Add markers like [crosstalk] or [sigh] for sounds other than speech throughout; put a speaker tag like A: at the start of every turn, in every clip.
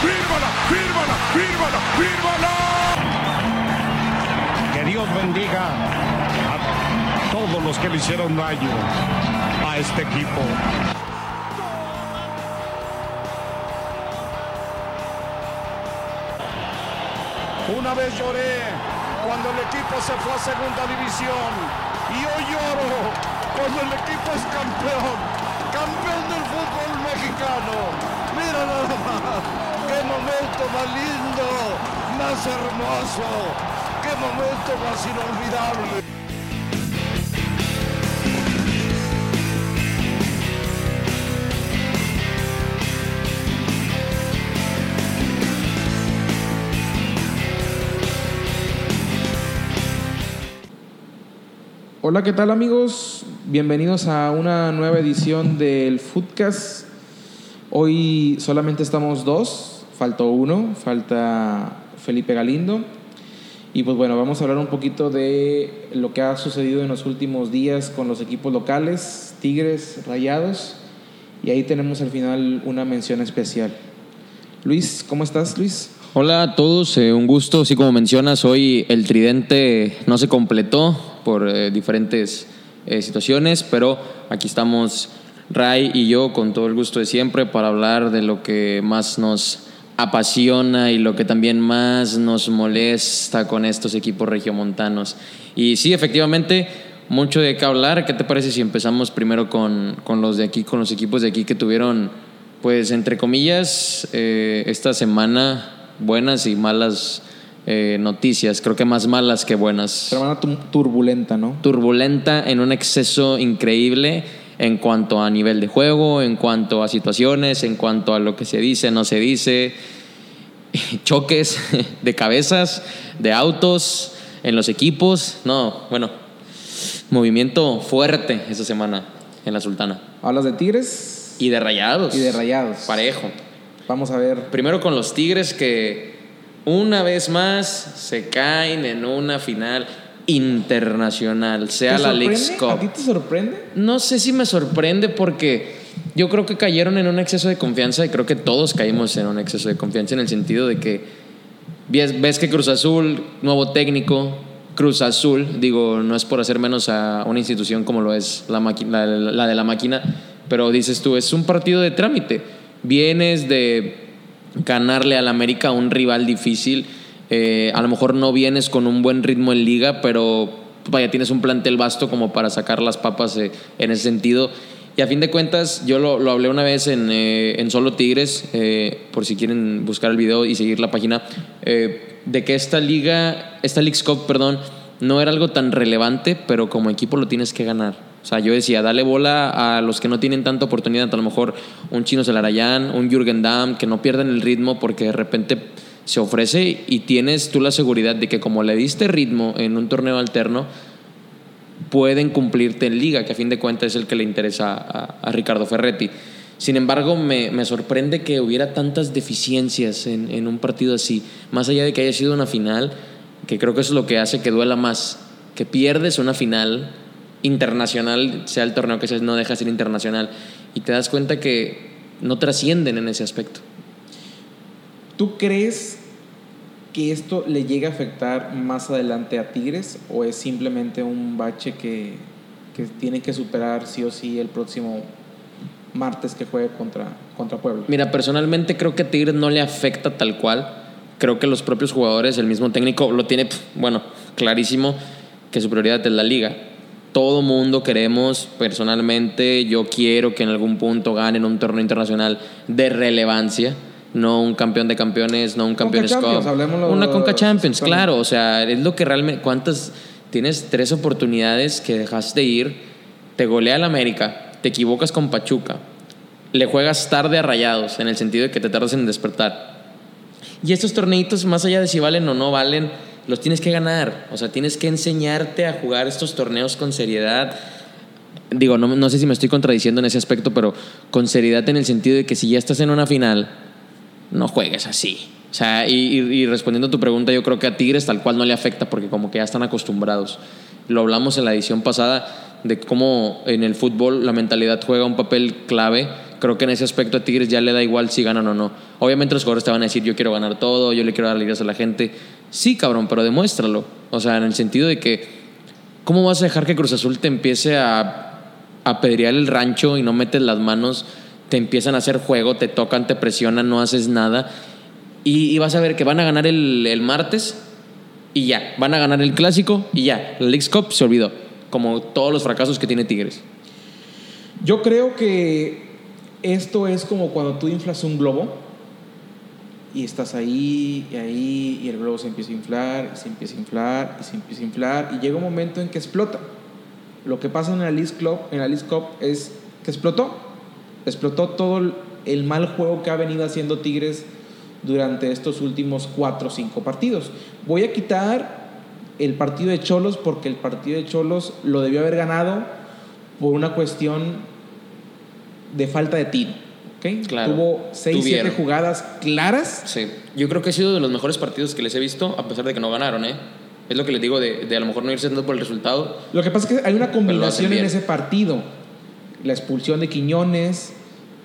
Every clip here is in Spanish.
A: fírmala, fírmala, fírmala, fírmala.
B: Que Dios bendiga a todos los que le hicieron daño a este equipo.
C: Una vez lloré cuando el equipo se fue a segunda división y hoy lloro cuando el equipo es campeón, campeón del fútbol mexicano. Mira nada más, qué momento más lindo, más hermoso, qué momento más inolvidable.
D: Hola, ¿qué tal amigos? Bienvenidos a una nueva edición del Foodcast. Hoy solamente estamos dos, faltó uno, falta Felipe Galindo. Y pues bueno, vamos a hablar un poquito de lo que ha sucedido en los últimos días con los equipos locales, Tigres, Rayados. Y ahí tenemos al final una mención especial. Luis, ¿cómo estás, Luis?
E: Hola a todos, eh, un gusto. Así como mencionas, hoy el tridente no se completó por eh, diferentes eh, situaciones, pero aquí estamos Ray y yo con todo el gusto de siempre para hablar de lo que más nos apasiona y lo que también más nos molesta con estos equipos regiomontanos. Y sí, efectivamente, mucho de qué hablar. ¿Qué te parece si empezamos primero con, con los de aquí, con los equipos de aquí que tuvieron, pues, entre comillas, eh, esta semana buenas y malas eh, noticias? Creo que más malas que buenas.
D: Semana tu- turbulenta, ¿no?
E: Turbulenta en un exceso increíble en cuanto a nivel de juego, en cuanto a situaciones, en cuanto a lo que se dice, no se dice, [laughs] choques de cabezas, de autos, en los equipos. No, bueno, movimiento fuerte esta semana en la Sultana.
D: Hablas de Tigres
E: Y de rayados.
D: y de Rayados.
E: Parejo.
D: Vamos a ver.
E: Primero con los Tigres que una vez más se caen en una final internacional, sea
D: ¿Te
E: la Leagues
D: sorprende? ¿A ti
E: Cup.
D: te sorprende?
E: No sé si me sorprende porque yo creo que cayeron en un exceso de confianza y creo que todos caímos en un exceso de confianza en el sentido de que ves, ves que Cruz Azul, nuevo técnico, Cruz Azul, digo, no es por hacer menos a una institución como lo es la, la de la máquina, pero dices tú, es un partido de trámite. Vienes de ganarle al América a un rival difícil. Eh, a lo mejor no vienes con un buen ritmo en liga, pero vaya, tienes un plantel vasto como para sacar las papas eh, en ese sentido. Y a fin de cuentas, yo lo, lo hablé una vez en, eh, en Solo Tigres, por si quieren buscar el video y seguir la página, de que esta liga, esta Leagues Cup, perdón, no era algo tan relevante, pero como equipo lo tienes que ganar. O sea, yo decía, dale bola a los que no tienen tanta oportunidad, a lo mejor un Chino Celarayán, un Jürgen Damm, que no pierdan el ritmo porque de repente se ofrece y tienes tú la seguridad de que como le diste ritmo en un torneo alterno, pueden cumplirte en liga, que a fin de cuentas es el que le interesa a, Ricardo Ferretti. Sin embargo, me, me sorprende que hubiera tantas deficiencias en, en un partido así, más allá de que haya sido una final, que creo que es lo que hace que duela más, que pierdes una final internacional, sea el torneo que sea, no deja de ser internacional, y te das cuenta que no trascienden en ese aspecto.
D: ¿Tú crees que esto le llegue a afectar más adelante a Tigres o es simplemente un bache que, que tiene que superar sí o sí el próximo martes que juegue contra, contra Puebla?
E: Mira, personalmente creo que a Tigres no le afecta tal cual. Creo que los propios jugadores, el mismo técnico, lo tiene, bueno, clarísimo que su prioridad es la liga. Todo mundo queremos, personalmente, yo quiero que en algún punto ganen un torneo internacional de relevancia. No un campeón de campeones, no un campeón Una Conca Champions, claro. O sea, es lo que realmente. ¿Cuántas? Tienes tres oportunidades que dejaste ir. Te golea el América. Te equivocas con Pachuca. Le juegas tarde a rayados, en el sentido de que te tardas en despertar. Y estos torneitos, más allá de si valen o no valen, los tienes que ganar. O sea, tienes que enseñarte a jugar estos torneos con seriedad. Digo, no, no sé si me estoy contradiciendo en ese aspecto, pero con seriedad en el sentido de que si ya estás en una final, no juegues así. O sea, y, respondiendo a tu pregunta, yo creo que a Tigres tal cual no le afecta porque como que ya están acostumbrados. Lo hablamos en la edición pasada de cómo en el fútbol la mentalidad juega un papel clave. Creo que en ese aspecto a Tigres ya le da igual si ganan o no. Obviamente los jugadores te van a decir, yo quiero ganar todo, yo le quiero dar alegrías a la gente. Sí, cabrón, pero demuéstralo. O sea, en el sentido de que, ¿cómo vas a dejar que Cruz Azul te empiece a apedrear el rancho y no metes las manos? Te empiezan a hacer juego, te tocan, te presionan, no haces nada. Y, y vas a ver que van a ganar el, el martes y ya. Van a ganar el clásico y ya. La League's Cup se olvidó. Como todos los fracasos que tiene Tigres.
D: Yo creo que esto es como cuando tú inflas un globo y estás ahí y ahí y el globo se empieza a inflar, y se empieza a inflar, y se empieza a inflar y llega un momento en que explota. Lo que pasa en la League Cup, en League Cup es que explotó. Explotó todo el- mal juego que ha venido haciendo Tigres durante estos últimos cuatro o cinco partidos. Voy a quitar el partido de Cholos porque el partido de Cholos lo debió haber ganado por una cuestión de falta de tiro. ¿ok?
E: Claro.
D: Tuvo 6, 7
E: Tuvieron.
D: jugadas claras.
E: Sí. Yo creo que ha sido de los mejores partidos que les he visto, a pesar de que no ganaron, ¿eh? Es lo que les digo de, de a lo mejor no irse tanto por el resultado.
D: Lo que pasa es que hay una combinación en ese partido. La expulsión de Quiñones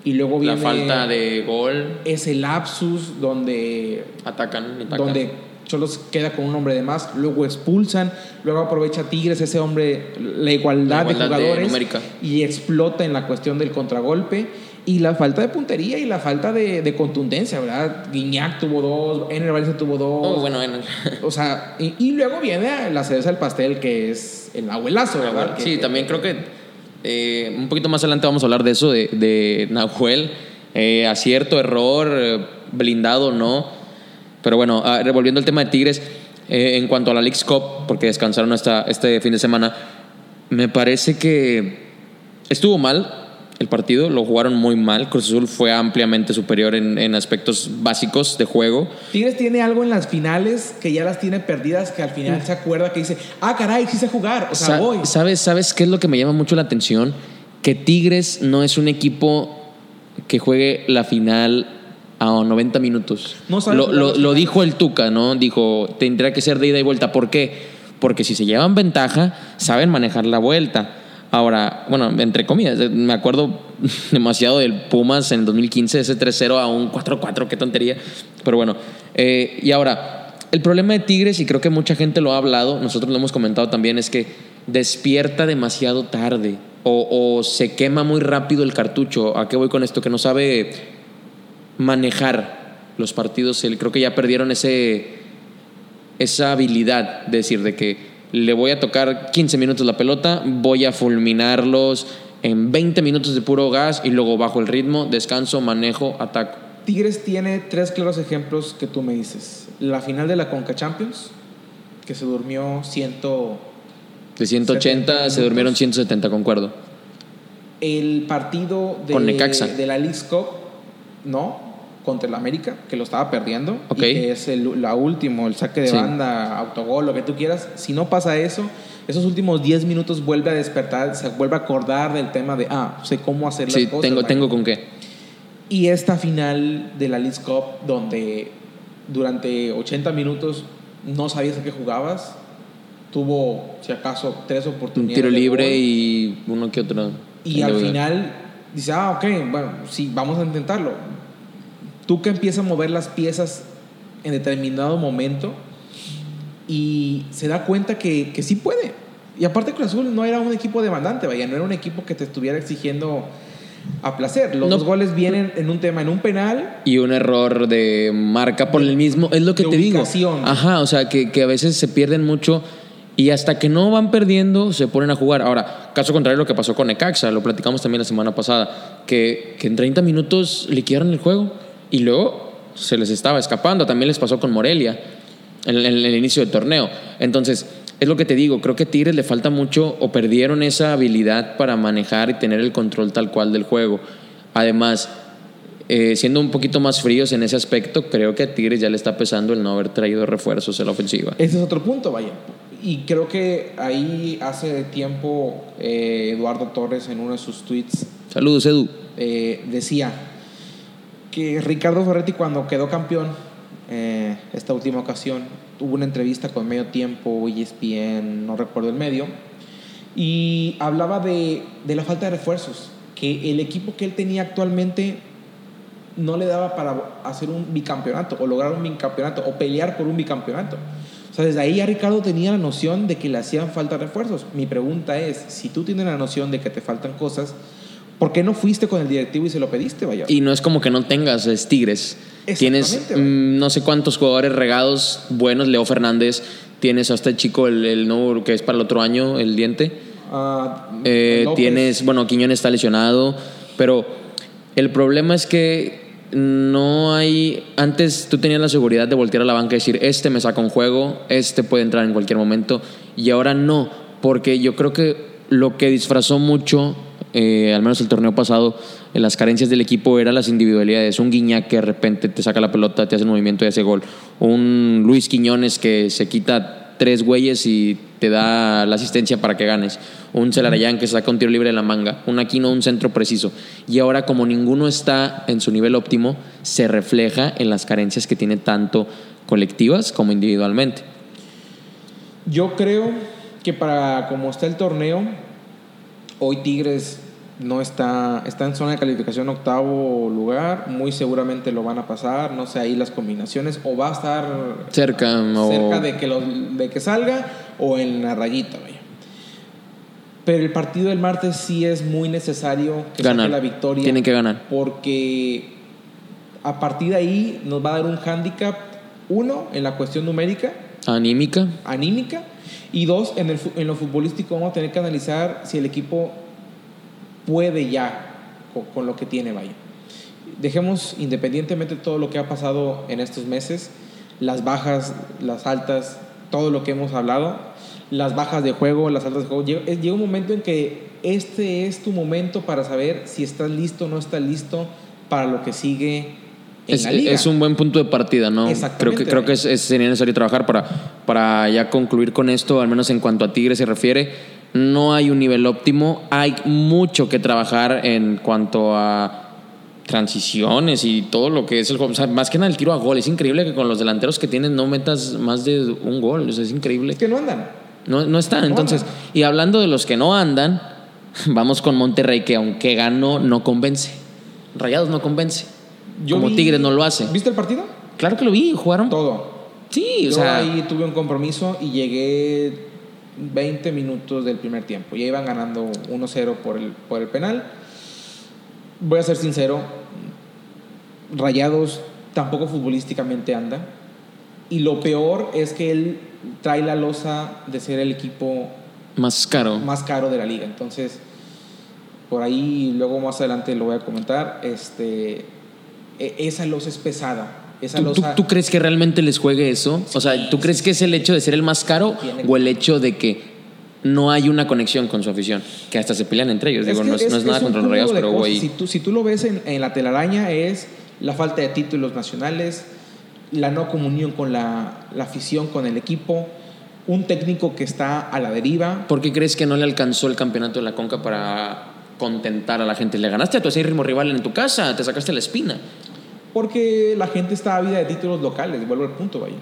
D: y luego
E: La
D: viene
E: falta de gol,
D: ese lapsus donde
E: atacan, atacan.
D: donde Cholos queda con un hombre de más, luego expulsan, luego aprovecha Tigres ese hombre, la igualdad,
E: La igualdad
D: de jugadores y explota en la cuestión del contragolpe y la falta de puntería y la falta de, de contundencia, ¿verdad? Guiñac tuvo dos, Ener Valencia tuvo dos,
E: Oh, bueno, bueno.
D: o sea, y, y luego viene la cereza del pastel que es el abuelazo, ¿verdad? Que-
E: Sí,
D: que-
E: también creo que eh, un poquito más adelante vamos a hablar de eso, de, de Nahuel. Eh, acierto, error, eh, blindado, no. Pero bueno, ah, revolviendo el tema de Tigres, eh, en cuanto a la League's Cup, porque descansaron esta, este fin de semana, me parece que estuvo mal el partido, lo jugaron muy mal. Cruz Azul fue ampliamente superior en, en aspectos básicos de juego.
D: Tigres tiene algo en las finales que ya las tiene perdidas, que al final se acuerda que dice, ah, caray, sí sé jugar, o sea,
E: Sa-
D: voy.
E: ¿Sabes, ¿Sabes qué es lo que me llama mucho la atención? Que Tigres no es un equipo que juegue la final a 90 minutos.
D: No sabe
E: lo, lo- dijo el Tuca, ¿no? Dijo, tendrá que ser de ida y vuelta. ¿Por qué? Porque si se llevan ventaja, saben manejar la vuelta. Ahora, bueno, entre comillas, eh, me acuerdo [laughs] demasiado del Pumas en el 2015, ese 3-0 a un 4-4, qué tontería. Pero bueno, eh, y ahora, el problema de Tigres, y creo que mucha gente lo ha hablado, nosotros lo hemos comentado también, es que despierta demasiado tarde o, se quema muy rápido el cartucho. ¿A qué voy con esto? Que no sabe manejar los partidos. Creo que ya perdieron ese, esa habilidad de decir de que le voy a tocar 15 minutos la pelota, voy a fulminarlos en 20 minutos de puro gas y luego bajo el ritmo, descanso, manejo, ataco.
D: Tigres tiene tres claros ejemplos que tú me dices. La final de la Conca Champions, que se durmió ciento...
E: De 180 se durmieron 170, concuerdo.
D: El partido de,
E: Con Necaxa.
D: de la League Cup, no, contra el América, que lo estaba perdiendo.
E: Ok.
D: Y que es el, la último, el saque de
E: Sí.
D: banda, autogol, lo que tú quieras. Si no pasa eso, esos últimos 10 minutos vuelve a despertar, se vuelve a acordar del tema de, ah, sé cómo hacer las
E: Sí,
D: cosas.
E: tengo,
D: vaya.
E: tengo con qué.
D: Y esta final de la League Cup, donde durante 80 minutos no sabías a qué jugabas, tuvo, si acaso, tres
E: Un
D: oportunidades.
E: tiro
D: de
E: libre
D: gol.
E: y uno que otro.
D: Y al final dice, ah, ok, bueno, sí, vamos a intentarlo. Tú que empiezas a mover las piezas en determinado momento y se da cuenta que, que sí puede. Y aparte Cruz Azul no era un equipo demandante, vaya, no era un equipo que te estuviera exigiendo a placer. Los
E: No.
D: dos goles vienen en un tema, en un penal
E: Y un error de marca por el mismo. Es lo que
D: de
E: te digo.
D: ubicación.
E: Ajá, o sea, que, que a veces se pierden mucho y hasta que no van perdiendo se ponen a jugar. Ahora, caso contrario lo que pasó con Necaxa, lo platicamos también la semana pasada, que, que en 30 minutos liquidaron el juego y luego se les estaba escapando. También les pasó con Morelia en, en el inicio del torneo. Entonces, es lo que te digo, creo que a Tigres le falta mucho o perdieron esa habilidad para manejar y tener el control tal cual del juego. Además, eh, siendo un poquito más fríos en ese aspecto, creo que a Tigres ya le está pesando el no haber traído refuerzos en la ofensiva.
D: Ese es otro punto, vaya. Y creo que ahí hace tiempo eh, Eduardo Torres en uno de sus tweets
E: Saludos, Edu.
D: eh, decía que Ricardo Ferretti cuando quedó campeón eh, esta última ocasión tuvo una entrevista con Medio Tiempo, ESPN, no recuerdo el medio, y hablaba de, de la falta de refuerzos, que el equipo que él tenía actualmente no le daba para hacer un bicampeonato o lograr un bicampeonato o pelear por un bicampeonato. O sea, desde ahí ya Ricardo tenía la noción de que le hacían falta refuerzos. Mi pregunta es, si tú tienes la noción de que te faltan cosas, ¿por qué no fuiste con el directivo y se lo pediste, vaya?
E: Y no es como que no tengas es Tigres. Tienes mm, no sé cuántos jugadores regados buenos, Leo Fernández, tienes a este chico, el, el nuevo que es para el otro año, el diente.
D: Ah,
E: Eh, tienes, bueno, Quiñones está lesionado, pero el problema es que no hay. Antes tú tenías la seguridad de voltear a la banca y decir, este me saca un juego, este puede entrar en cualquier momento, y ahora no, porque yo creo que lo que disfrazó mucho, eh, al menos el torneo pasado, las carencias del equipo era las individualidades. Un Guiñac que de repente te saca la pelota, te hace el movimiento y hace gol. Un Luis Quiñones que se quita tres güeyes y te da la asistencia para que ganes. Un Celarayán que saca un tiro libre de la manga. Un Aquino, un centro preciso. Y ahora, como ninguno está en su nivel óptimo, se refleja en las carencias que tiene tanto colectivas como individualmente.
D: Yo creo que para como está el torneo, hoy Tigres no está, está en zona de calificación octavo lugar, muy seguramente lo van a pasar, no sé ahí las combinaciones, o va a estar
E: Cerca, o-
D: cerca de, que lo- de que salga o en la rayita, vaya. Pero el partido del martes sí es muy necesario que
E: Ganar.
D: la victoria.
E: Tienen que ganar.
D: Porque a partir de ahí nos va a dar un hándicap, uno, en la cuestión numérica,
E: Anímica.
D: anímica y dos, en, el, en lo futbolístico vamos a tener que analizar si el equipo puede ya con, con lo que tiene, vaya. Dejemos independientemente de todo lo que ha pasado en estos meses, las bajas, las altas, todo lo que hemos hablado, las bajas de juego, las altas de juego, llega, llega un momento en que este es tu momento para saber si estás listo o no estás listo para lo que sigue en
E: Es,
D: la liga.
E: es un buen punto de partida, ¿no?
D: Exactamente,
E: Creo que, creo que es- es- sería necesario trabajar para, para ya concluir con esto, al menos en cuanto a Tigres se refiere. No hay un nivel óptimo, hay mucho que trabajar en cuanto a transiciones y todo lo que es el juego. O sea, más que nada el tiro a gol. Es increíble que con los delanteros que tienes no metas más de un gol. O sea, es increíble.
D: Es que no andan.
E: No, no están. Entonces,
D: andan.
E: y hablando de los que no andan, [laughs] vamos con Monterrey, que aunque ganó, no convence. Rayados no convence. Como
D: vi-
E: Tigres no lo hace.
D: ¿Viste el partido?
E: Claro que lo vi, jugaron.
D: Todo.
E: Sí, o
D: Yo
E: sea,
D: ahí tuve un compromiso y llegué 20 minutos del primer tiempo. Ya iban ganando 1-0 por el, por el penal. Voy a ser sincero, Rayados tampoco futbolísticamente anda. Y lo peor es que él trae la losa de ser el equipo
E: más caro.
D: más caro de la liga. Entonces, por ahí luego más adelante lo voy a comentar. Este, esa losa es pesada. Esa
E: ¿Tú, tú-
D: losa
E: tú crees que realmente les juegue eso? O sea, ¿tú crees que es el hecho de ser el más caro
D: Tiene-
E: o el hecho de que no hay una conexión con su afición? Que hasta se pelean entre ellos. Digo,
D: que
E: no es, no es nada
D: un
E: contra los rayados, pero güey.
D: Si tú, si tú lo ves en, en la telaraña es la falta de títulos nacionales, la no comunión con la, la afición, con el equipo, un técnico que está a la deriva.
E: ¿Por qué crees que no le alcanzó el campeonato de la Conca para contentar a la gente? Le ganaste a tu acérrimo rival en tu casa, te sacaste la espina.
D: Porque la gente está ávida de títulos locales, vuelvo al punto, vaya.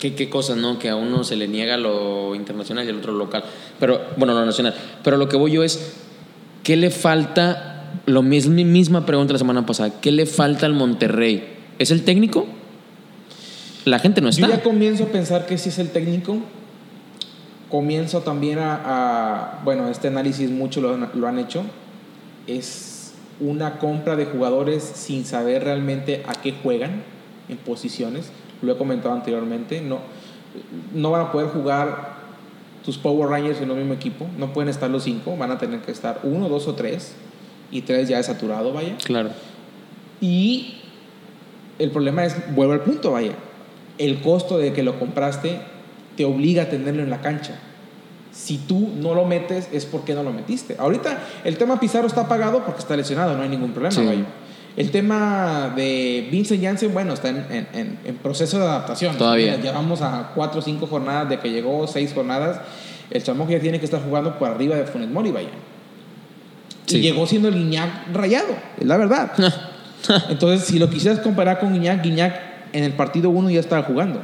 E: ¿Qué, qué cosas, ¿no? Que a uno se le niega lo internacional y al otro lo local. Pero, bueno, lo nacional. Pero lo que voy yo es, ¿qué le falta? Lo mis- mi misma pregunta la semana pasada. ¿Qué le falta al Monterrey? ¿Es el técnico? La gente no
D: Yo
E: está.
D: ya comienzo a pensar que sí es el técnico. Comienzo también a, a- bueno, este análisis mucho lo, lo han hecho. Es una compra de jugadores sin saber realmente a qué juegan en posiciones. Lo he comentado anteriormente. No, no van a poder jugar tus Power Rangers en un mismo equipo. No pueden estar los cinco. Van a tener que estar uno, dos o tres. Y tres ya es saturado, vaya.
E: Claro.
D: Y el problema es, vuelvo al punto, vaya, el costo de que lo compraste te obliga a tenerlo en la cancha. Si tú no lo metes, es porque no lo metiste. Ahorita el tema Pizarro está pagado porque está lesionado, no hay ningún problema,
E: Sí.
D: El tema de Vincent Janssen, bueno, está en, en- en- en proceso de adaptación.
E: Todavía.
D: Ya Llevamos a cuatro o cinco jornadas de que llegó, seis jornadas. El chamo ya tiene que estar jugando por arriba de Funes Mori, vaya.
E: Sí.
D: Y llegó siendo el Guiñac rayado, es la verdad. [laughs] Entonces, si lo quisieras comparar con Guiñac, Guiñac en el partido 1 ya estaba jugando.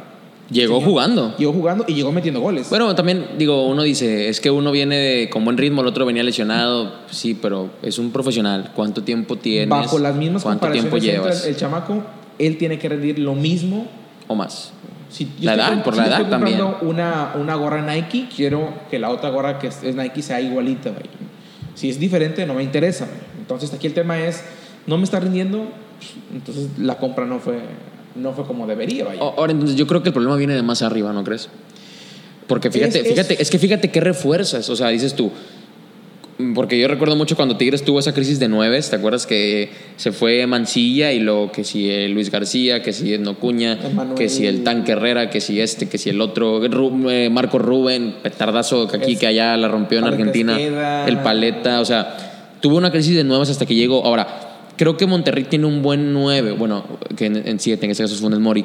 E: Llegó jugando.
D: Llegó jugando y llegó metiendo goles.
E: Bueno, también digo, uno dice, es que uno viene de- con buen ritmo, el otro venía lesionado. Sí, pero es un profesional. ¿Cuánto tiempo tienes?
D: Bajo las mismas
E: ¿Cuánto tiempo llevas?
D: el, el chamaco, él tiene que rendir lo mismo.
E: O más.
D: Si
E: La
D: estoy
E: edad, por
D: si
E: la edad
D: estoy comprando
E: también.
D: Una, una gorra Nike, quiero que la otra gorra que es, Nike sea igualita. güey. Si es diferente, no me interesa. güey. Entonces aquí el tema es, no me está rindiendo, pues, entonces la compra no fue, no fue como debería. Vaya.
E: Ahora, entonces yo creo que el problema viene de más arriba, ¿no crees? Porque fíjate,
D: Es- es-
E: fíjate, es que fíjate qué refuerzas, o sea, dices tú, porque yo recuerdo mucho cuando Tigres tuvo esa crisis de nueves, ¿te acuerdas que se fue Mancilla y luego que si eh, Luis García, que si Edno Cuña, que si el Tanque Herrera, que si este, que si el otro, Ru- eh, Marco Rubén, petardazo que aquí,
D: Es-
E: que allá la rompió en Argentina, el Paleta, o sea, tuvo una crisis de nuevas hasta que llegó. Ahora, creo que Monterrey tiene un buen 9, bueno, que en, en siete, en este caso es Funes Mori,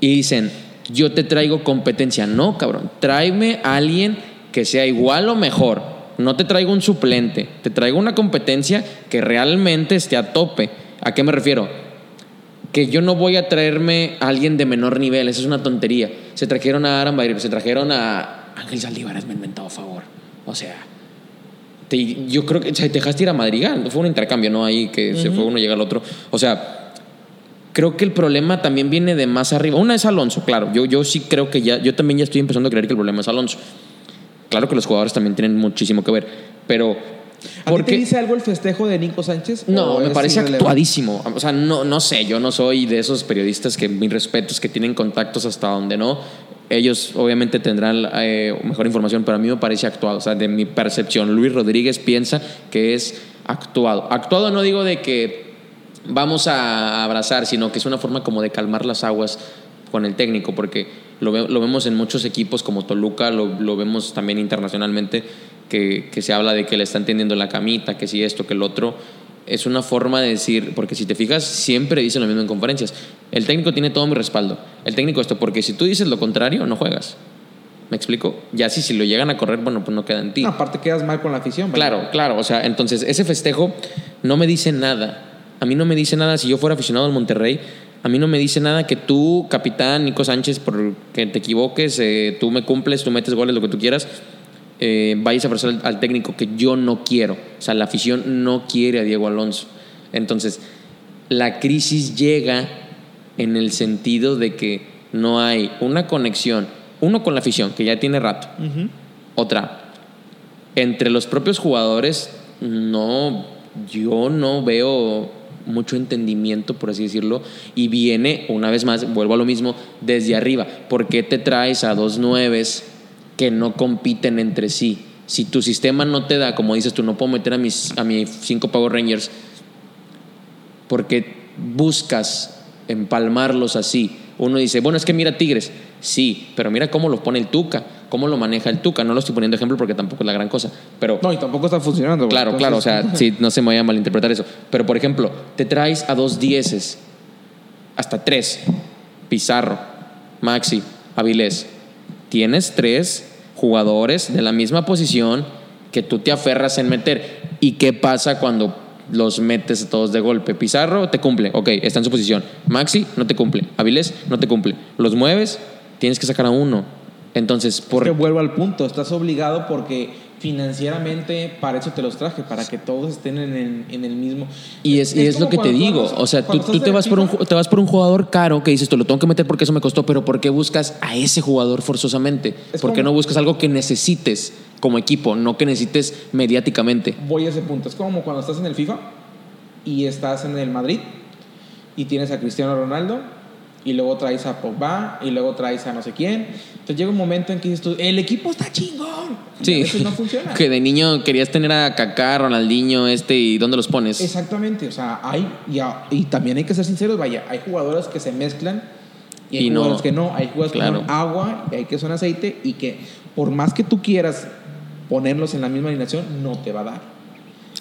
E: y dicen, yo te traigo competencia. No, cabrón, tráeme a alguien que sea igual o mejor. No te traigo un suplente, te traigo una competencia que realmente esté a tope. ¿A qué me refiero? Que yo no voy a traerme a alguien de menor nivel, eso es una tontería. Se trajeron a Bayer, se trajeron a Ángel Saldívar, me inventado favor. O sea, te- yo creo que o sea, te dejaste ir a Madrigal, fue un intercambio, ¿no? Ahí que se fue uno llega al otro. O sea, creo que el problema también viene de más arriba. Una es Alonso, claro. Yo, yo sí creo que ya, yo también ya estoy empezando a creer que el problema es Alonso. Claro que los jugadores también tienen muchísimo que ver, pero...
D: ¿A te
E: porque-
D: dice algo el festejo de Nico Sánchez?
E: no,
D: ¿O
E: me parece
D: irrelevante?
E: actuadísimo. O sea, no, no sé, yo no soy de esos periodistas que mis respetos, que tienen contactos hasta donde no. Ellos obviamente tendrán eh, mejor información, pero a mí me parece actuado. O sea, de mi percepción, Luis Rodríguez piensa que es actuado. Actuado no digo de que vamos a abrazar, sino que es una forma como de calmar las aguas con el técnico, porque lo, lo vemos en muchos equipos como Toluca, lo, lo vemos también internacionalmente, que, que se habla de que le están tendiendo la camita, que si esto, que el otro. Es una forma de decir, porque si te fijas, siempre dicen lo mismo en conferencias. El técnico tiene todo mi respaldo. El técnico esto, porque si tú dices lo contrario, no juegas. ¿Me explico? Ya si, si lo llegan a correr, bueno, pues no queda en ti.
D: No, aparte quedas mal con la afición.
E: Claro, claro. O sea, entonces ese festejo no me dice nada. A mí no me dice nada si yo fuera aficionado al Monterrey. A mí no me dice nada que tú, capitán Nico Sánchez, por que te equivoques, eh, tú me cumples, tú metes goles, lo que tú quieras, eh, vayas a al, al técnico que yo no quiero. O sea, la afición no quiere a Diego Alonso. Entonces, la crisis llega en el sentido de que no hay una conexión, uno con la afición, que ya tiene rato, otra, entre los propios jugadores, no, yo no veo mucho entendimiento, por así decirlo, y viene, una vez más, vuelvo a lo mismo, desde arriba. ¿Por qué te traes a dos nueves que no compiten entre sí? Si tu sistema no te da, como dices tú, no puedo meter a mis, a mis cinco Power Rangers, porque buscas empalmarlos así. Uno dice, bueno, es que mira Tigres, sí, pero mira cómo lo pone el Tuca, cómo lo maneja el Tuca. No lo estoy poniendo ejemplo porque tampoco es la gran cosa, pero
D: No, y tampoco está funcionando.
E: claro, claro, o sea, sí, [laughs] no se me vaya a malinterpretar eso. Pero por ejemplo, te traes a dos dieces, hasta tres, Pizarro, Maxi, Avilés. Tienes tres jugadores de la misma posición que tú te aferras en meter. ¿Y qué pasa cuando los metes todos de golpe? Pizarro te cumple, ok, está en su posición. Maxi no te cumple, Avilés no te cumple. Los mueves, tienes que sacar a uno. Entonces, por...
D: Porque vuelvo al punto, estás obligado porque financieramente para eso te los traje, para que todos estén en el, en el mismo.
E: Y es, y es lo que te digo,
D: juegas-
E: o sea, tú, tú te, vas por un, te vas por un jugador caro que dices, tú lo tengo que meter porque eso me costó, pero ¿por qué buscas a ese jugador forzosamente?
D: Es
E: ¿Por qué no buscas algo que necesites como equipo, no que necesites mediáticamente?
D: Voy a ese punto. Es como cuando estás en el FIFA y estás en el Madrid y tienes a Cristiano Ronaldo y luego traes a Pogba y luego traes a no sé quién. Entonces llega un momento en que dices tú, el equipo está chingón.
E: Sí,
D: veces no funciona.
E: que de niño querías tener a Kaká, Ronaldinho, este, ¿y dónde los pones?
D: Exactamente, o sea, hay, y, a- y también hay que ser sinceros, vaya, hay jugadores que se mezclan y hay
E: Y no.
D: jugadores que no, hay jugadores
E: Claro.
D: que son agua y hay que son aceite y que por más que tú quieras ponerlos en la misma alineación, no te va a dar.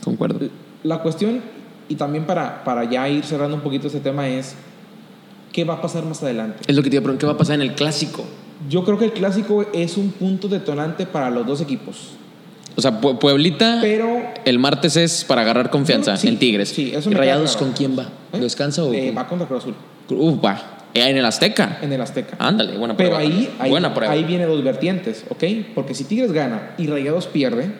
E: Concuerdo.
D: La cuestión, y también para, para ya ir cerrando un poquito este tema, es qué va a pasar más adelante.
E: Es lo que te iba a preguntar, ¿qué va a pasar en el clásico?
D: Yo creo que el clásico es un punto detonante para los dos equipos,
E: O sea, Pue- Pueblita,
D: pero
E: el martes es para agarrar confianza
D: Sí,
E: en Tigres.
D: sí, eso
E: ¿Y
D: me
E: Rayados con quién va?
D: ¿eh?
E: ¿Descansa o...?
D: Eh, va contra Cruz Azul.
E: Uf, va. Eh, En el Azteca.
D: en el Azteca.
E: Ándale, buena
D: Pero
E: prueba.
D: ahí, ahí,
E: buena prueba.
D: ahí viene dos vertientes, ¿ok? Porque si Tigres gana y Rayados pierde,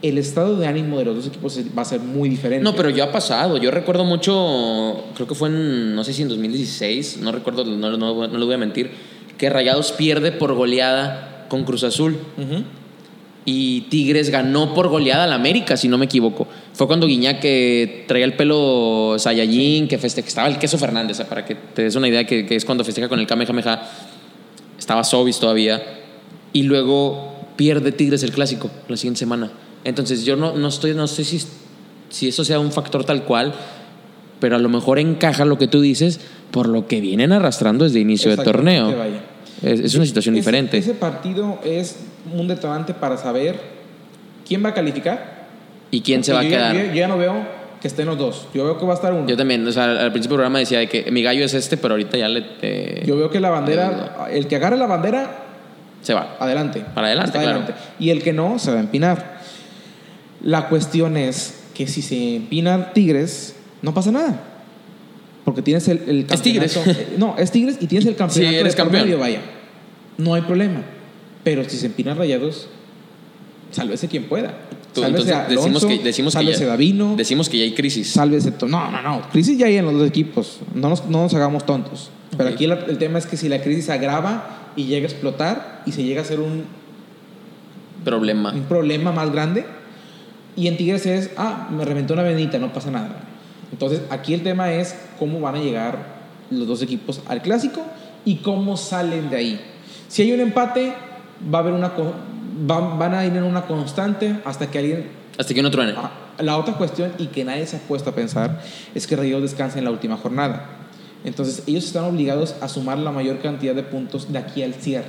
D: el estado de ánimo de los dos equipos va a ser muy diferente.
E: No, pero ya ha pasado. Yo recuerdo mucho, creo que fue en, no sé si en 2016, no recuerdo, no, no, no le voy a mentir, que Rayados pierde por goleada con Cruz Azul. Y Tigres ganó por goleada al América, si no me equivoco. Fue cuando Guiñac que traía el pelo que, feste- que estaba el queso Fernández, para que te des una idea, que, que es cuando festeja con el Kamehameha. Estaba Sobis todavía. Y luego pierde Tigres el clásico la siguiente semana. Entonces yo no, no, estoy, no sé si, si eso sea un factor tal cual, pero a lo mejor encaja lo que tú dices por lo que vienen arrastrando desde inicio de torneo.
D: vaya.
E: Es, es una situación
D: Ese-
E: diferente.
D: Ese partido es un detonante para saber quién va a calificar.
E: ¿Y quién se va a
D: Porque yo
E: quedar?
D: Yo, yo ya no veo que estén los dos. Yo veo que va a estar uno.
E: Yo también, o sea, al principio del programa decía de que mi gallo es este, pero ahorita ya le eh,
D: Yo veo que la bandera, el que agarre la bandera,
E: se va.
D: adelante.
E: Para adelante, claro.
D: Y el que no, se va a empinar. La cuestión es que si se empina Tigres, no pasa nada. Porque tienes el, el
E: Es Tigres.
D: campeonato- eh, No, es Tigres y tienes el campeonato
E: eres
D: de por
E: campeón.
D: medio, vaya. No hay problema. Pero si se empinan rayados, sálvese quien pueda.
E: Entonces decimos que decimos que ya,
D: Davino,
E: decimos que ya hay crisis.
D: sálvese... No, no, no. Crisis ya hay en los dos equipos. No nos, no nos hagamos tontos. Pero aquí el, el tema es que si la crisis se agrava y llega a explotar y se llega a ser un,
E: Problema.
D: un problema más grande. Y en Tigres es, ah, me reventó una venita, no pasa nada. Entonces, aquí el tema es cómo van a llegar los dos equipos al clásico y cómo salen de ahí. Si hay un empate, va a haber una co- va- van a ir en una constante hasta que alguien
E: Hasta que no truene.
D: Ah, La otra cuestión, y que nadie se ha puesto a pensar, es que Rayados descansa en la última jornada. Entonces, ellos están obligados a sumar la mayor cantidad de puntos de aquí al cierre.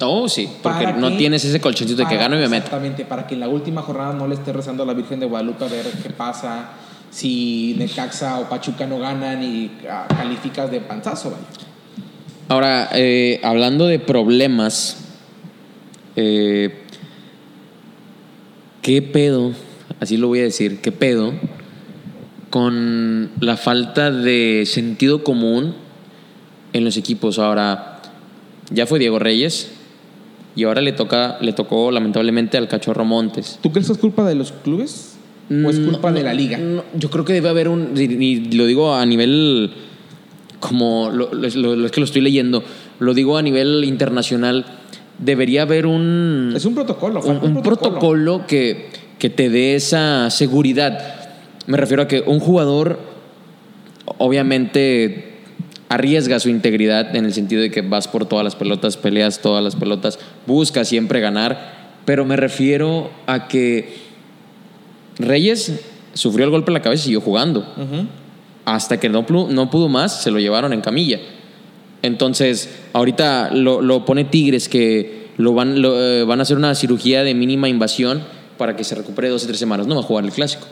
E: Oh, sí, porque
D: ¿Para
E: no tienes ese colchoncito de que gano y me meto.
D: Exactamente, para que en la última jornada no le esté rezando a la Virgen de Guadalupe a ver qué pasa, si Necaxa o Pachuca no ganan y ah, calificas de panzazo, vaya.
E: Ahora, eh, hablando de problemas, eh, ¿qué pedo? Así lo voy a decir, ¿qué pedo? Con la falta de sentido común en los equipos. Ahora, ya fue Diego Reyes y ahora le, toca, le tocó lamentablemente al Cachorro Montes.
D: ¿Tú crees que es culpa de los clubes o es culpa
E: No,
D: de la liga?
E: no, yo creo que debe haber un. Y, lo digo a nivel. Como. Lo, lo- lo- lo- es que lo estoy leyendo. Lo digo a nivel internacional. Debería haber un.
D: Es un protocolo,
E: un, un protocolo que, que te dé esa seguridad. Me refiero a que un jugador. Obviamente. Arriesga su integridad en el sentido de que vas por todas las pelotas, peleas todas las pelotas, buscas siempre ganar. Pero me refiero a que Reyes sufrió el golpe en la cabeza y siguió jugando. Hasta que no, pudo más, se lo llevaron en camilla. Entonces, ahorita lo, lo pone Tigres que lo van, lo, eh, van a hacer una cirugía de mínima invasión para que se recupere dos o tres semanas. No va a jugar el clásico.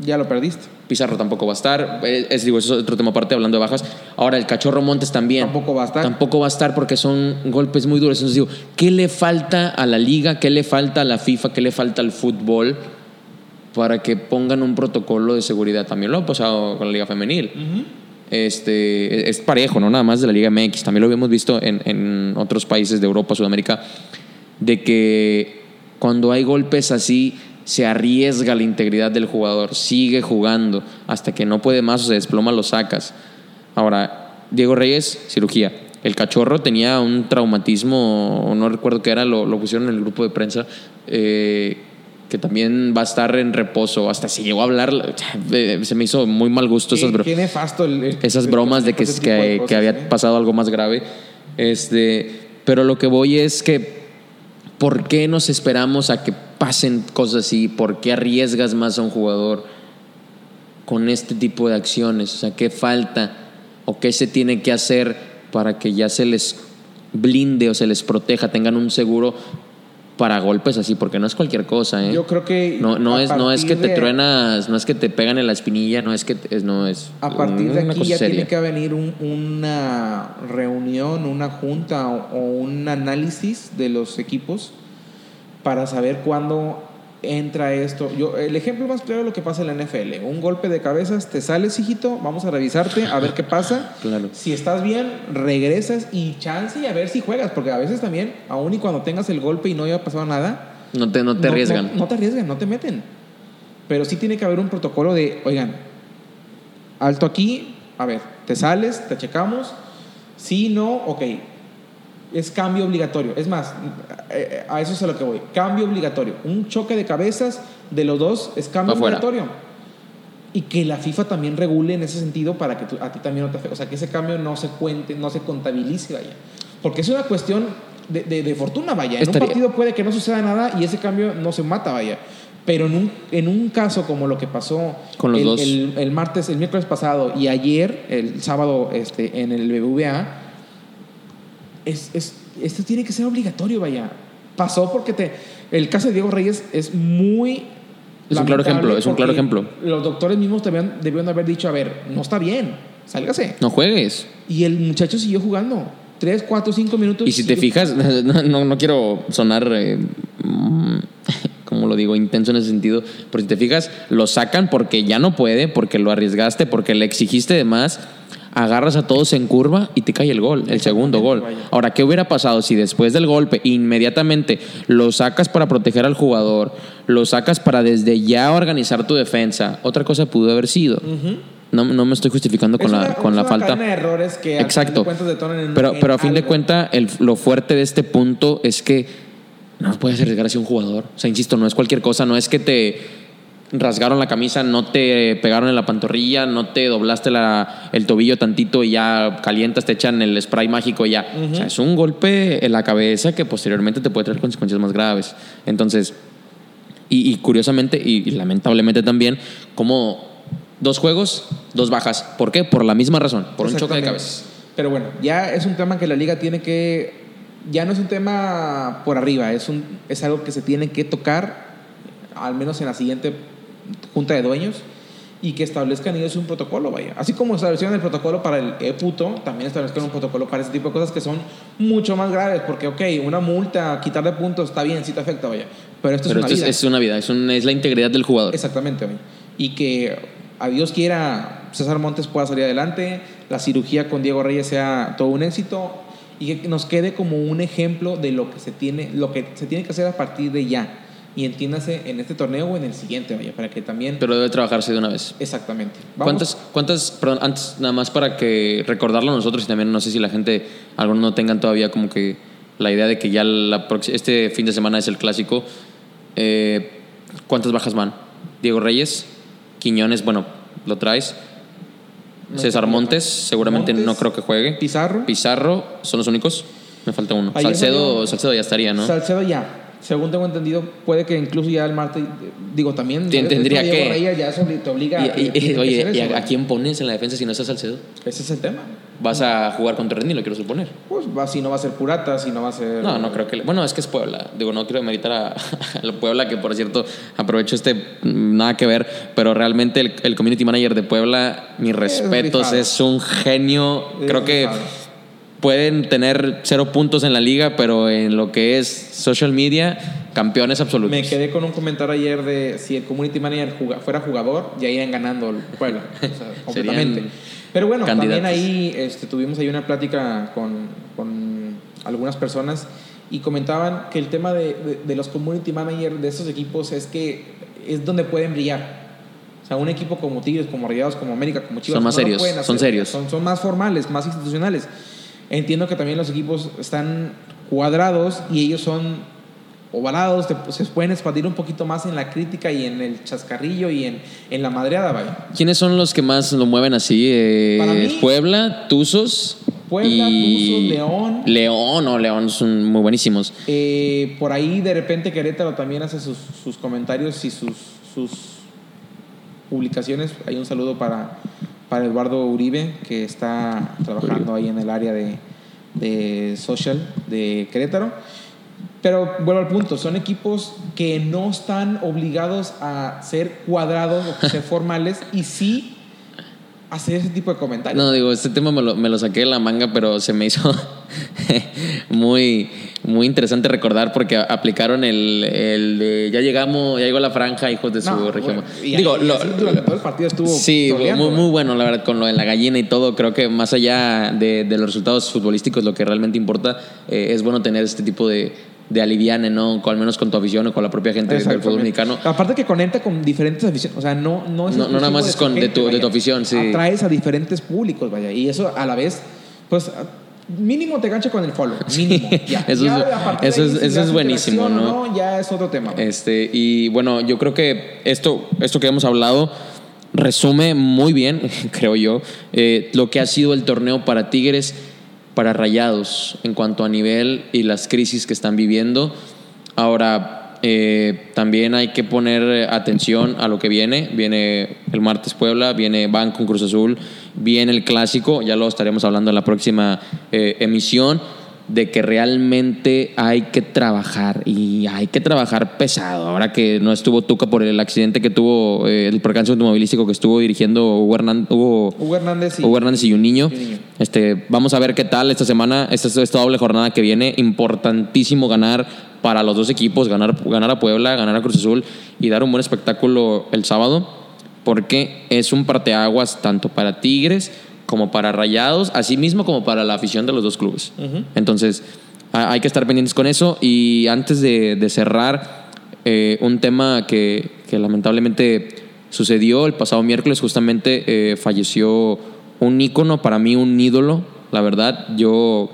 D: Ya lo perdiste.
E: Pizarro tampoco va a estar. Eh, Es, digo, es otro tema aparte, hablando de bajas. Ahora, el Cachorro Montes también.
D: Tampoco va a estar.
E: Tampoco va a estar porque son golpes muy duros. Entonces digo, ¿qué le falta a la liga? ¿Qué le falta a la FIFA? ¿Qué le falta al fútbol? Para que pongan un protocolo de seguridad. También lo ha pasado con la liga femenil. Este, es parejo, no nada más de la Liga MX. También lo habíamos visto en, en otros países de Europa, Sudamérica, de que cuando hay golpes así se arriesga la integridad del jugador, sigue jugando hasta que no puede más o se desploma, lo sacas. Ahora, Diego Reyes, cirugía. El cachorro tenía un traumatismo, no recuerdo qué era, lo, lo pusieron en el grupo de prensa, eh, que también va a estar en reposo. Hasta se llegó a hablar, eh, se me hizo muy mal gusto esas
D: Qué,
E: bro-
D: qué nefasto el- el-
E: esas
D: el-
E: bromas de que,
D: de
E: que,
D: cosas,
E: que había
D: ¿eh?
E: pasado algo más grave. Este, pero lo que voy es que, ¿por qué nos esperamos a que pasen cosas así? ¿Por qué arriesgas más a un jugador con este tipo de acciones? O sea, ¿qué falta o qué se tiene que hacer para que ya se les blinde o se les proteja, tengan un seguro para golpes así? Porque no es cualquier cosa, ¿eh?
D: Yo creo que
E: No, no, es, no es que te
D: de-
E: truenas, no es que te pegan en la espinilla, no es que es, no es
D: A partir de aquí ya
E: seria.
D: tiene que venir un- una reunión, una junta o, o un análisis de los equipos para saber cuándo entra esto. Yo, el ejemplo más claro es lo que pasa en la NFL. Un golpe de cabezas, te sales, hijito, vamos a revisarte, a ver qué pasa.
E: Claro.
D: Si estás bien, regresas y chance y a ver si juegas, porque a veces también, aun y cuando tengas el golpe y no haya pasado nada,
E: No te, no te arriesgan.
D: No, no te arriesgan, no te meten. Pero sí tiene que haber un protocolo de, oigan, alto aquí, a ver, te sales, te checamos. Sí, no, ok. Es cambio obligatorio. Es más, eh, a eso es a lo que voy. Cambio obligatorio. Un choque de cabezas de los dos es cambio obligatorio. Y que la FIFA también regule en ese sentido para que tú- a ti también no te afecte. O sea, que ese cambio no se cuente, no se contabilice, vaya. Porque es una cuestión de, de- de fortuna, vaya. En
E: Estaría-
D: un partido puede que no suceda nada y ese cambio no se mata, vaya. Pero en un, en un caso como lo que pasó
E: Con los
D: el,
E: dos.
D: el- el martes, el miércoles pasado y ayer, el sábado, este, en el BBVA, es, es- esto tiene que ser obligatorio, vaya. Pasó porque te, el caso de Diego Reyes es muy...
E: Es un claro ejemplo, es un claro ejemplo.
D: Los doctores mismos debieron, debieron haber dicho, a ver, no está bien, sálgase.
E: No juegues.
D: Y el muchacho siguió jugando. Tres, cuatro, cinco minutos.
E: Y si te fijas, [laughs] no, no, no quiero sonar, eh, mm, [laughs] como lo digo, intenso en ese sentido, pero si te fijas, lo sacan porque ya no puede, porque lo arriesgaste, porque le exigiste de más, agarras a todos en curva y te cae el gol, el segundo gol. Ahora, ¿qué hubiera pasado si después del golpe inmediatamente lo sacas para proteger al jugador, lo sacas para desde ya organizar tu defensa? Otra cosa pudo haber sido. no, no me estoy justificando con
D: Es
E: la,
D: una-
E: con la falta.
D: de errores que a
E: Exacto.
D: fin de cuentas detonan en-
E: pero,
D: en
E: pero a fin de
D: algo.
E: cuenta, el- lo fuerte de este punto es que no puedes arriesgar así a un jugador. O sea, insisto, no es cualquier cosa, no es que te rasgaron la camisa, no te pegaron en la pantorrilla, no te doblaste la- el tobillo tantito y ya calientas, te echan el spray mágico y ya. O sea, es un golpe en la cabeza que posteriormente te puede traer consecuencias más graves. Entonces, y, y curiosamente y, y lamentablemente también, como dos juegos, dos bajas. ¿Por qué? Por la misma razón, por un choque de cabezas.
D: Pero bueno, ya es un tema que la liga tiene que. Ya no es un tema por arriba, es, un, es algo que se tiene que tocar, al menos en la siguiente junta de dueños, y que establezcan ellos un protocolo, vaya. Así como establecieron el protocolo para el e-puto, también establezcan un protocolo para ese tipo de cosas que son mucho más graves, porque, ok, una multa, quitarle puntos, está bien, sí te afecta, vaya. Pero esto
E: Pero
D: es una
E: esto es,
D: vida.
E: es una vida, es, la integridad del jugador.
D: Exactamente, güey. Y que a Dios quiera César Montes pueda salir adelante, la cirugía con Diego Reyes sea todo un éxito y que nos quede como un ejemplo de lo que se tiene, lo que se tiene que hacer a partir de ya. Y entiéndase en este torneo o en el siguiente, vaya, para que también.
E: Pero debe trabajarse de una vez.
D: Exactamente. Vamos-
E: ¿Cuántas, cuántas, perdón, antes nada más para que recordarlo nosotros y también no sé si la gente, algunos no tengan todavía como que la idea de que ya la este fin de semana es el clásico, eh, ¿cuántas bajas van? Diego Reyes, Quiñones, bueno, lo traes,
D: No
E: César Montes, seguramente
D: Montes,
E: no creo que juegue,
D: Pizarro.
E: Pizarro, son los únicos, me falta uno, Salcedo,
D: salió-
E: Salcedo ya estaría, ¿no?
D: Salcedo ya. Según tengo entendido, puede que incluso ya el martes, digo, también.
E: Tien- tendría que-
D: ya te obliga a
E: Y- y- oye, ¿y a, quién pones en la defensa si no está Salcedo?
D: Ese es el tema.
E: Vas a jugar contra Renny, lo quiero suponer.
D: Pues va, si no va a ser Purata, si no va a ser.
E: No, no creo que. le- Bueno, es que es Puebla. Digo, no quiero meditar a, [laughs] a la Puebla, que por cierto, aprovecho este. Nada que ver, pero realmente el, el community manager de Puebla, mis respetos,
D: rifado.
E: es un genio.
D: Es
E: creo que. Pueden tener cero puntos en la liga, pero en lo que es social media, campeones absolutos.
D: Me quedé con un comentario ayer de si el community manager juga- fuera jugador, ya irían ganando el pueblo. O sea, [laughs] completamente. Pero bueno, también
E: candidatos.
D: ahí este, tuvimos ahí una plática con, con algunas personas y comentaban que el tema de, de- de los community managers de estos equipos es que es donde pueden brillar. O sea, un equipo como Tigres, como Rayados, como América, como Chivas.
E: Son más
D: no
E: serios,
D: pueden
E: son serios.
D: Son, son más formales, más institucionales. Entiendo que también los equipos están cuadrados y ellos son ovalados, te- se pueden expandir un poquito más en la crítica y en el chascarrillo y en, en la madreada, vaya.
E: ¿Quiénes son los que más lo mueven así? Eh,
D: Para mí-
E: Puebla, Tuzos.
D: Puebla,
E: y-
D: Tuzos, León.
E: León, no, León son muy buenísimos.
D: Eh, por ahí de repente Querétaro también hace sus, sus comentarios y sus, sus publicaciones. Hay un saludo para, para Eduardo Uribe, que está trabajando ahí en el área de, de social de Querétaro. Pero vuelvo al punto, son equipos que no están obligados a ser cuadrados o ser [laughs] formales y sí hacer ese tipo de comentarios.
E: No, digo, este tema me lo, me lo saqué de la manga, pero se me hizo [laughs] muy, muy interesante recordar porque aplicaron el, el de ya llegamos, ya llegó la franja, hijos de su
D: No,
E: región.
D: bueno, y-
E: Digo,
D: y
E: lo-
D: así durante todo el partido estuvo
E: Sí, muy, muy bueno, la verdad, con lo de la gallina y todo. Creo que más allá de, de los resultados futbolísticos, lo que realmente importa eh, es bueno tener este tipo de, de aliviane, ¿no? Con- al menos con tu afición o con la propia gente del fútbol mexicano.
D: Aparte que conecta con diferentes aficiones, o sea, no, no es
E: No- no nada más es con- de tu- de tu afición, sí.
D: Atraes a diferentes públicos, vaya, y eso a la vez, pues mínimo te gancha con el follow, [laughs] mínimo. ya. [laughs]
E: Eso
D: Ya
E: es- eso
D: ahí,
E: es- eso es buenísimo,
D: interacción o
E: ¿no?
D: Ya es otro tema.
E: Este, y bueno, yo creo que esto, esto que hemos hablado resume muy bien, [laughs] creo yo, eh, lo que ha sido el torneo para Tigres, para Rayados, en cuanto a nivel y las crisis que están viviendo. Ahora, eh, también hay que poner atención a lo que viene. Viene el martes Puebla, viene Banco Cruz Azul, viene el clásico, ya lo estaremos hablando en la próxima eh, emisión de que realmente hay que trabajar y hay que trabajar pesado. Ahora que no estuvo Tuca por el accidente que tuvo, eh, el percance automovilístico que estuvo dirigiendo Hugo, Hernan- Hugo-
D: Hugo Hernández y,
E: Hugo Hernández y un niño.
D: y un niño.
E: Este, vamos a ver qué tal esta semana, esta, esta doble jornada que viene. Importantísimo ganar para los dos equipos, ganar, ganar a Puebla, ganar a Cruz Azul y dar un buen espectáculo el sábado, porque es un parteaguas tanto para Tigres como para Rayados, así mismo como para la afición de los dos clubes. Entonces, ha- hay que estar pendientes con eso. Y antes de, de cerrar, eh, un tema que, que lamentablemente sucedió el pasado miércoles, justamente eh, falleció un ícono, para mí un ídolo, la verdad. Yo,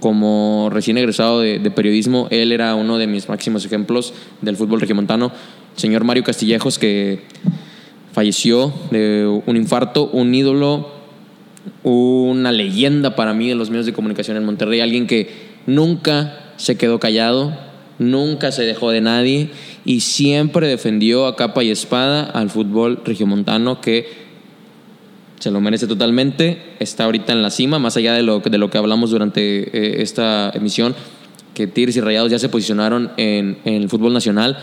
E: como recién egresado de, de periodismo, él era uno de mis máximos ejemplos del fútbol regiomontano. El señor Mario Castillejos, que falleció de un infarto, un ídolo, una leyenda para mí de los medios de comunicación en Monterrey, alguien que nunca se quedó callado, nunca se dejó de nadie y siempre defendió a capa y espada al fútbol regiomontano que se lo merece totalmente, está ahorita en la cima, más allá de lo, de lo que hablamos durante eh, esta emisión, que Tigres y Rayados ya se posicionaron en, en el fútbol nacional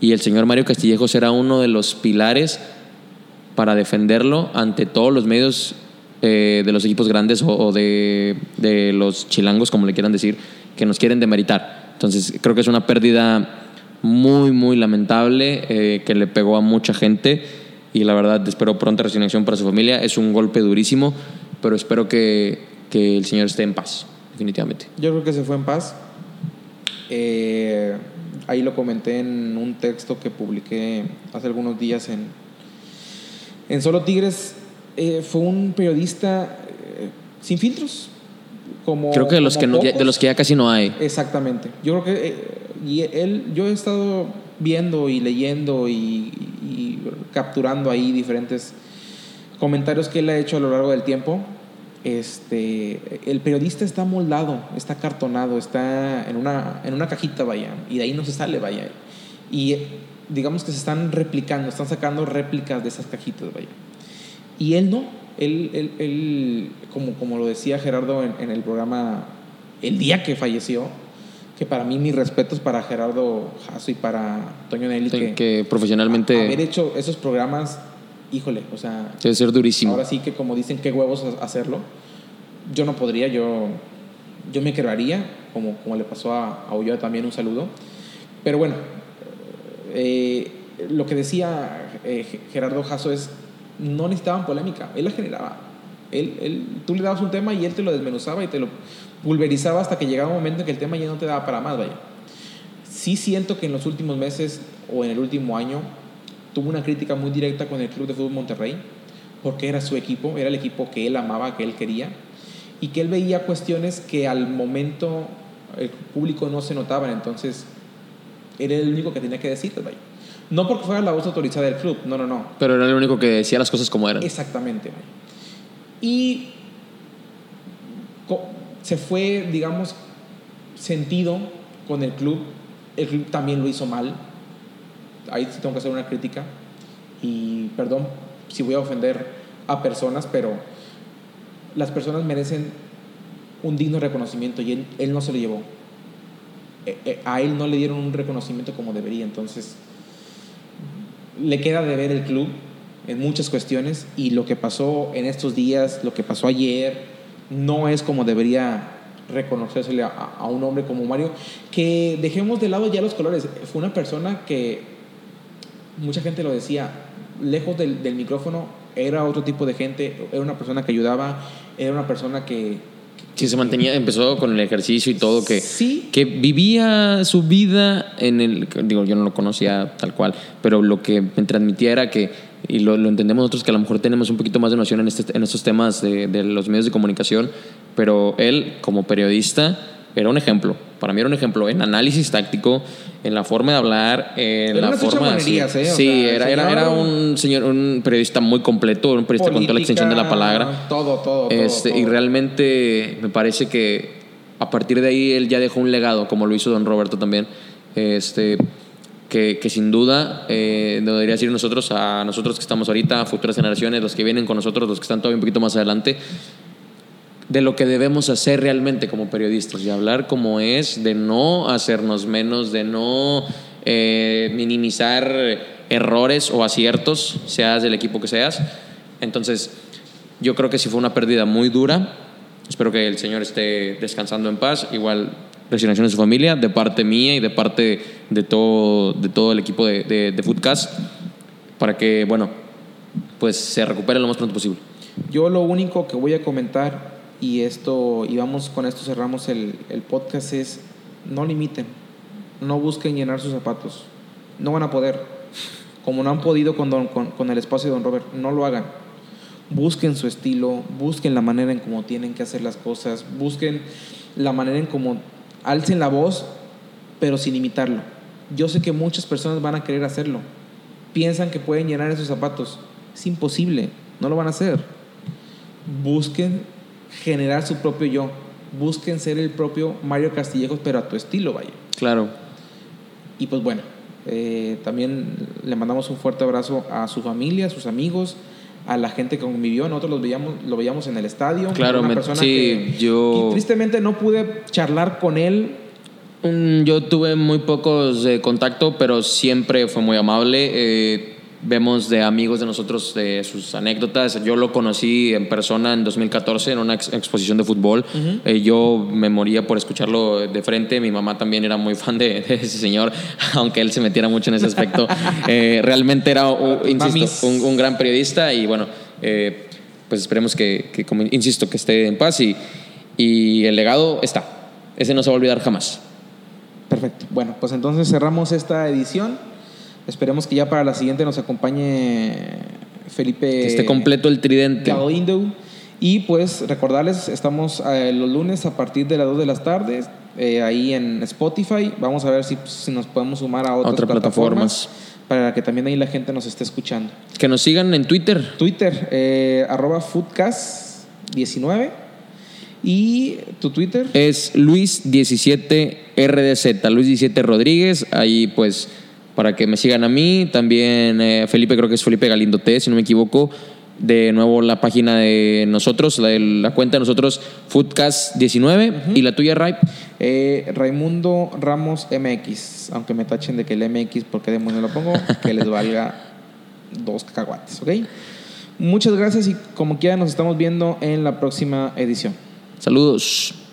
E: y el señor Mario Castillejos era uno de los pilares para defenderlo ante todos los medios eh, de los equipos grandes o, de, de los chilangos, como le quieran decir, que nos quieren demeritar. Entonces creo que es una pérdida muy, muy lamentable eh, que le pegó a mucha gente y la verdad espero pronta resignación para su familia. Es un golpe durísimo, pero espero que, que el Señor esté en paz, definitivamente.
D: Yo creo que se fue en paz. Eh, ahí lo comenté en un texto que publiqué hace algunos días en, en Solo Tigres. Eh, fue un periodista eh, sin filtros. Como,
E: Creo que de los que, no- de
D: pocos.
E: los que ya casi no hay.
D: Exactamente. Yo creo que eh, y él, yo he estado viendo y leyendo y, y capturando ahí diferentes comentarios que él ha hecho a lo largo del tiempo. Este, el periodista está moldado, está cartonado, está en una, en una cajita, vaya, y de ahí no se sale, vaya. Y eh, digamos que se están replicando, están sacando réplicas de esas cajitas, vaya. Y él no, él, él, él, como, como lo decía Gerardo en, en el programa el día que falleció, que para mí mis respetos para Gerardo Jasso y para Toño Nelly, que,
E: Que profesionalmente
D: haber hecho esos programas, híjole, o sea,
E: debe ser durísimo.
D: ahora sí que como dicen, qué huevos ha- hacerlo. Yo no podría, yo, yo me quebraría, como, como le pasó a, a Ulloa también, un saludo. Pero bueno, eh, lo que decía eh, Gerardo Jasso es, no necesitaban polémica, él la generaba. Él, él, tú le dabas un tema y él te lo desmenuzaba y te lo pulverizaba hasta que llegaba un momento en que el tema ya no te daba para más, vaya. Sí siento que en los últimos meses o en el último año tuvo una crítica muy directa con el Club de Fútbol Monterrey, porque era su equipo, era el equipo que él amaba, que él quería, y que él veía cuestiones que al momento el público no se notaban, entonces era el único que tenía que decirles, vaya. No porque fuera la voz autorizada del club, no, no, no.
E: Pero era el único que decía las cosas como eran.
D: Exactamente. Y se fue, digamos, sentido con el club. El club también lo hizo mal. Ahí tengo que hacer una crítica. Y perdón si voy a ofender a personas, pero las personas merecen un digno reconocimiento y él, él no se lo llevó. Eh, eh, A él no le dieron un reconocimiento como debería. Entonces, le queda de ver el club en muchas cuestiones y lo que pasó en estos días, lo que pasó ayer, no es como debería reconocérsele a, a un hombre como Mario. Que dejemos de lado ya los colores. Fue una persona que mucha gente lo decía, lejos del, del micrófono era otro tipo de gente, era una persona que ayudaba, era una persona que...
E: Sí, se mantenía, empezó con el ejercicio y todo, que,
D: Sí.
E: que vivía su vida en el. Digo, yo no lo conocía tal cual, pero lo que me transmitía era que, y lo, lo entendemos nosotros, que a lo mejor tenemos un poquito más de noción en, este, en estos temas de, de los medios de comunicación, pero él, como periodista, era un ejemplo. Para mí era un ejemplo en análisis táctico, en la forma de hablar, en
D: Era
E: la forma de.
D: chamonerías, ¿eh?
E: Sí,
D: sea,
E: era, era, era un señor, un periodista muy completo, un periodista con toda la extensión de la palabra.
D: Todo, todo, todo.
E: Este, Y
D: todo.
E: realmente me parece que a partir de ahí él ya dejó un legado, como lo hizo don Roberto también, este, que, que sin duda eh, debería decir nosotros, a nosotros que estamos ahorita, a futuras generaciones, los que vienen con nosotros, los que están todavía un poquito más adelante, de lo que debemos hacer realmente como periodistas y hablar como es, de no hacernos menos, de no eh, minimizar errores o aciertos, seas del equipo que seas. Entonces, yo creo que sí fue una pérdida muy dura. Espero que el Señor esté descansando en paz. Igual, resignación de su familia, de parte mía y de parte de todo, de todo el equipo de, de, de Foodcast, para que, bueno, pues se recupere lo más pronto posible.
D: Yo lo único que voy a comentar, y esto, y vamos con esto cerramos el, el podcast, es no limiten, no busquen llenar sus zapatos, no van a poder, como no han podido con, don- con, con el espacio de Don Robert, no lo hagan. Busquen su estilo, busquen la manera en cómo tienen que hacer las cosas, busquen la manera en cómo alcen la voz, pero sin imitarlo. Yo sé que muchas personas van a querer hacerlo, piensan que pueden llenar esos zapatos, es imposible, no lo van a hacer busquen generar su propio yo. Busquen ser el propio Mario Castillejos, pero a tu estilo, vaya.
E: Claro.
D: Y pues bueno, eh, también le mandamos un fuerte abrazo a su familia, a sus amigos, a la gente que convivió. Nosotros los veíamos, lo veíamos en el estadio.
E: Claro,
D: Una
E: me-
D: persona
E: sí,
D: que-
E: yo-
D: tristemente no pude charlar con él.
E: Mm, Yo tuve muy pocos de contacto, pero siempre fue muy amable. Eh, vemos de amigos de nosotros de sus anécdotas. Yo lo conocí en persona en 2014 en una ex- exposición de fútbol. Eh, yo me moría por escucharlo de frente. Mi mamá también era muy fan de, de ese señor, [laughs] aunque él se metiera mucho en ese aspecto. [laughs] Eh, realmente era,
D: Mamis.
E: insisto, un, un gran periodista y bueno, eh, pues esperemos que, que, como insisto, que esté en paz y, y el legado está. Ese no se va a olvidar jamás.
D: Perfecto. Bueno, pues entonces cerramos esta edición. Esperemos que ya para la siguiente nos acompañe Felipe.
E: Que esté completo el tridente.
D: Galindo. Y pues recordarles, estamos eh, los lunes a partir de las 2 de las tardes, eh, ahí en Spotify. Vamos a ver si, si nos podemos sumar a otras
E: plataformas.
D: para que también ahí la gente nos esté escuchando.
E: Que nos sigan en Twitter.
D: Twitter, eh, arroba foodcast19. Y tu Twitter,
E: Es Luis17RDZ, Luis17 Rodríguez. Ahí pues para que me sigan a mí. También eh, Felipe, creo que es Felipe Galindo T, si no me equivoco. De nuevo la página de nosotros, la, de la cuenta de nosotros, Foodcast19. Y la tuya, Ray.
D: eh, Raimundo Ramos MX. Aunque me tachen de que el MX, porque demonios lo pongo, que les valga [laughs] dos cacahuates, ¿ok? Muchas gracias y como quiera nos estamos viendo en la próxima edición.
E: Saludos.